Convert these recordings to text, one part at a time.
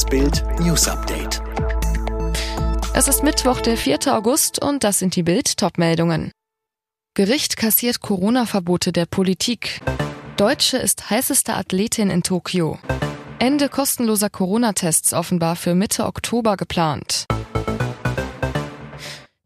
Das Bild News Update. Es ist Mittwoch, der 4. August und das sind die Bild Topmeldungen. Gericht kassiert Corona-Verbote der Politik. Deutsche ist heißeste Athletin in Tokio. Ende kostenloser Corona-Tests offenbar für Mitte Oktober geplant.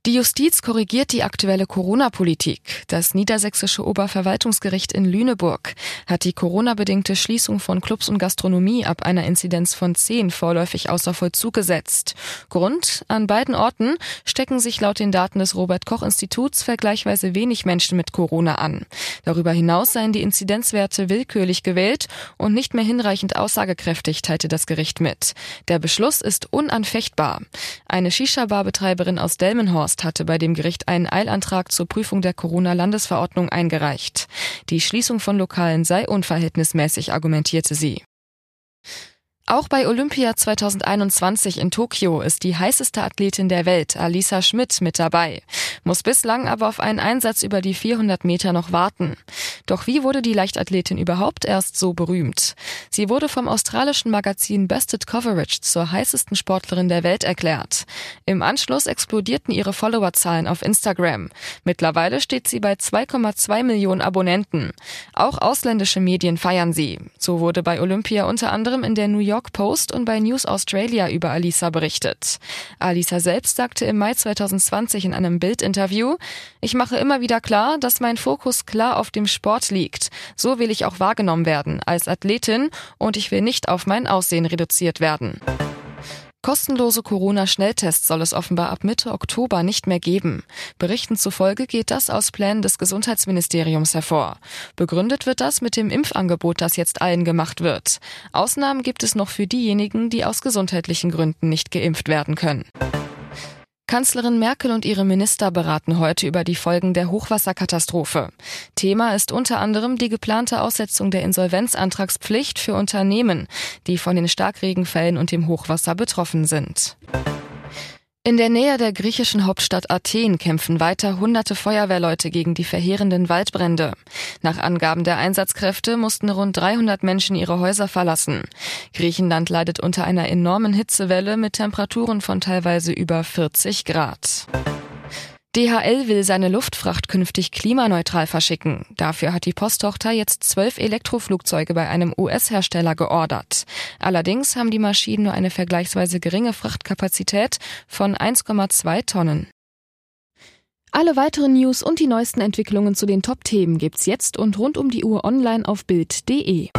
Die Justiz korrigiert die aktuelle Corona-Politik. Das niedersächsische Oberverwaltungsgericht in Lüneburg hat die Corona-bedingte Schließung von Clubs und Gastronomie ab einer Inzidenz von 10 vorläufig außer Vollzug gesetzt. Grund? An beiden Orten stecken sich laut den Daten des Robert-Koch-Instituts vergleichsweise wenig Menschen mit Corona an. Darüber hinaus seien die Inzidenzwerte willkürlich gewählt und nicht mehr hinreichend aussagekräftig, teilte das Gericht mit. Der Beschluss ist unanfechtbar. Eine Shisha-Bar-Betreiberin aus Delmenhorst Forst hatte bei dem Gericht einen Eilantrag zur Prüfung der Corona-Landesverordnung eingereicht. Die Schließung von Lokalen sei unverhältnismäßig, argumentierte sie. Auch bei Olympia 2021 in Tokio ist die heißeste Athletin der Welt, Alisa Schmidt, mit dabei, muss bislang aber auf einen Einsatz über die 400 Meter noch warten. Doch wie wurde die Leichtathletin überhaupt erst so berühmt? Sie wurde vom australischen Magazin Bested Coverage zur heißesten Sportlerin der Welt erklärt. Im Anschluss explodierten ihre Followerzahlen auf Instagram. Mittlerweile steht sie bei 2,2 Millionen Abonnenten. Auch ausländische Medien feiern sie. So wurde bei Olympia unter anderem in der New York Post und bei News Australia über Alisa berichtet. Alisa selbst sagte im Mai 2020 in einem Bildinterview, ich mache immer wieder klar, dass mein Fokus klar auf dem Sport liegt. So will ich auch wahrgenommen werden als Athletin und ich will nicht auf mein Aussehen reduziert werden. Kostenlose Corona-Schnelltests soll es offenbar ab Mitte Oktober nicht mehr geben. Berichten zufolge geht das aus Plänen des Gesundheitsministeriums hervor. Begründet wird das mit dem Impfangebot, das jetzt allen gemacht wird. Ausnahmen gibt es noch für diejenigen, die aus gesundheitlichen Gründen nicht geimpft werden können. Kanzlerin Merkel und ihre Minister beraten heute über die Folgen der Hochwasserkatastrophe. Thema ist unter anderem die geplante Aussetzung der Insolvenzantragspflicht für Unternehmen, die von den Starkregenfällen und dem Hochwasser betroffen sind. In der Nähe der griechischen Hauptstadt Athen kämpfen weiter hunderte Feuerwehrleute gegen die verheerenden Waldbrände. Nach Angaben der Einsatzkräfte mussten rund 300 Menschen ihre Häuser verlassen. Griechenland leidet unter einer enormen Hitzewelle mit Temperaturen von teilweise über 40 Grad. DHL will seine Luftfracht künftig klimaneutral verschicken. Dafür hat die Posttochter jetzt zwölf Elektroflugzeuge bei einem US-Hersteller geordert. Allerdings haben die Maschinen nur eine vergleichsweise geringe Frachtkapazität von 1,2 Tonnen. Alle weiteren News und die neuesten Entwicklungen zu den Top-Themen gibt's jetzt und rund um die Uhr online auf Bild.de.